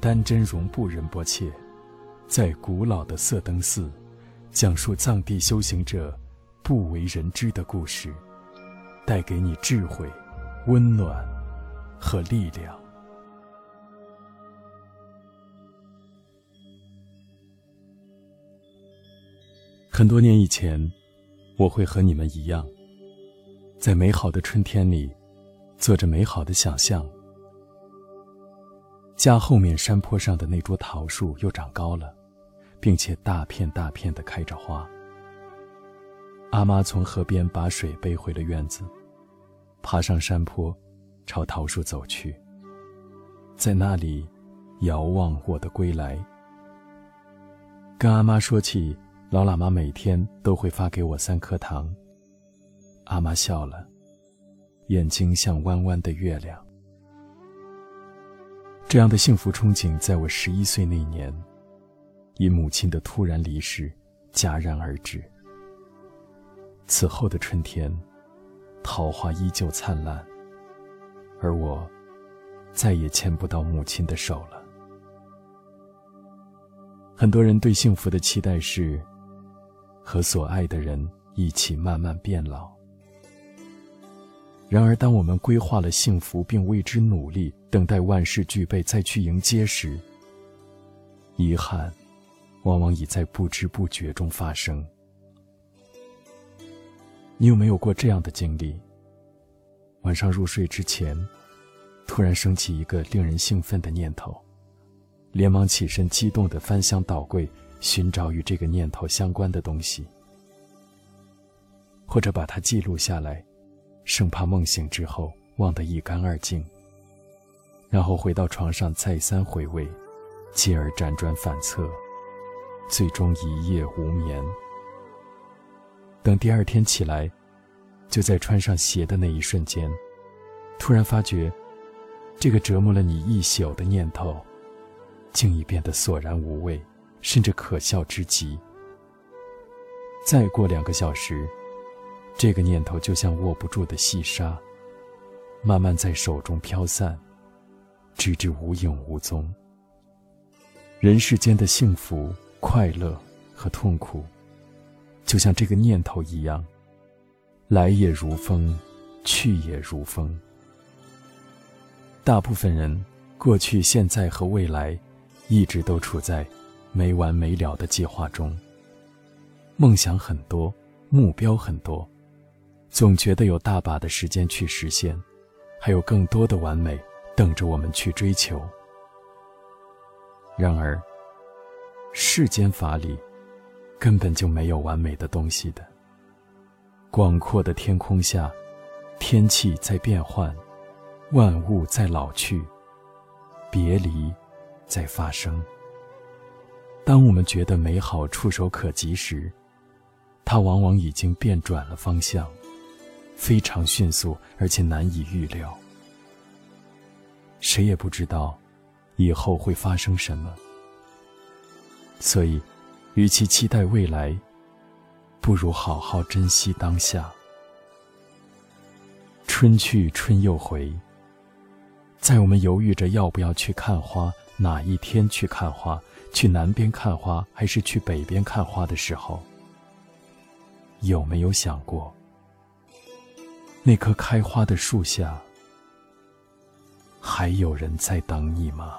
丹真容布仁波切，在古老的色灯寺，讲述藏地修行者不为人知的故事，带给你智慧、温暖和力量。很多年以前，我会和你们一样，在美好的春天里，做着美好的想象。家后面山坡上的那株桃树又长高了，并且大片大片的开着花。阿妈从河边把水背回了院子，爬上山坡，朝桃树走去。在那里，遥望我的归来。跟阿妈说起。老喇嘛每天都会发给我三颗糖。阿妈笑了，眼睛像弯弯的月亮。这样的幸福憧憬，在我十一岁那年，因母亲的突然离世戛然而止。此后的春天，桃花依旧灿烂，而我再也牵不到母亲的手了。很多人对幸福的期待是。和所爱的人一起慢慢变老。然而，当我们规划了幸福并为之努力，等待万事俱备再去迎接时，遗憾往往已在不知不觉中发生。你有没有过这样的经历？晚上入睡之前，突然升起一个令人兴奋的念头，连忙起身，激动地翻箱倒柜。寻找与这个念头相关的东西，或者把它记录下来，生怕梦醒之后忘得一干二净。然后回到床上再三回味，继而辗转反侧，最终一夜无眠。等第二天起来，就在穿上鞋的那一瞬间，突然发觉，这个折磨了你一宿的念头，竟已变得索然无味。甚至可笑之极。再过两个小时，这个念头就像握不住的细沙，慢慢在手中飘散，直至无影无踪。人世间的幸福、快乐和痛苦，就像这个念头一样，来也如风，去也如风。大部分人，过去、现在和未来，一直都处在。没完没了的计划中，梦想很多，目标很多，总觉得有大把的时间去实现，还有更多的完美等着我们去追求。然而，世间法里根本就没有完美的东西的。广阔的天空下，天气在变换，万物在老去，别离在发生。当我们觉得美好触手可及时，它往往已经变转了方向，非常迅速，而且难以预料。谁也不知道以后会发生什么。所以，与其期待未来，不如好好珍惜当下。春去春又回，在我们犹豫着要不要去看花，哪一天去看花。去南边看花还是去北边看花的时候，有没有想过，那棵开花的树下，还有人在等你吗？